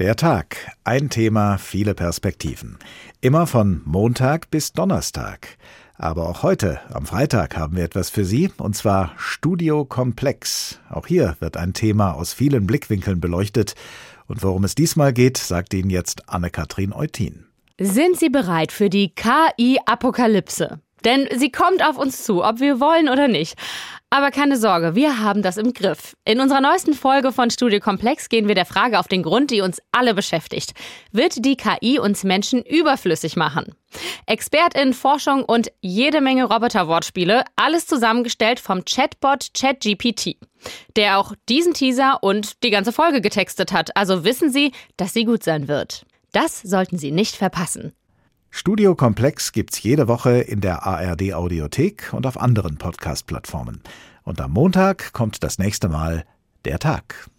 Der Tag. Ein Thema, viele Perspektiven. Immer von Montag bis Donnerstag. Aber auch heute, am Freitag, haben wir etwas für Sie, und zwar Studio Komplex. Auch hier wird ein Thema aus vielen Blickwinkeln beleuchtet. Und worum es diesmal geht, sagt Ihnen jetzt Anne-Kathrin Eutin. Sind Sie bereit für die KI-Apokalypse? Denn sie kommt auf uns zu, ob wir wollen oder nicht. Aber keine Sorge, wir haben das im Griff. In unserer neuesten Folge von Studio Komplex gehen wir der Frage auf den Grund, die uns alle beschäftigt. Wird die KI uns Menschen überflüssig machen? ExpertInnen, Forschung und jede Menge Roboter-Wortspiele, alles zusammengestellt vom Chatbot ChatGPT, der auch diesen Teaser und die ganze Folge getextet hat. Also wissen Sie, dass sie gut sein wird. Das sollten Sie nicht verpassen. Studio Komplex gibt's jede Woche in der ARD Audiothek und auf anderen Podcast-Plattformen. Und am Montag kommt das nächste Mal der Tag.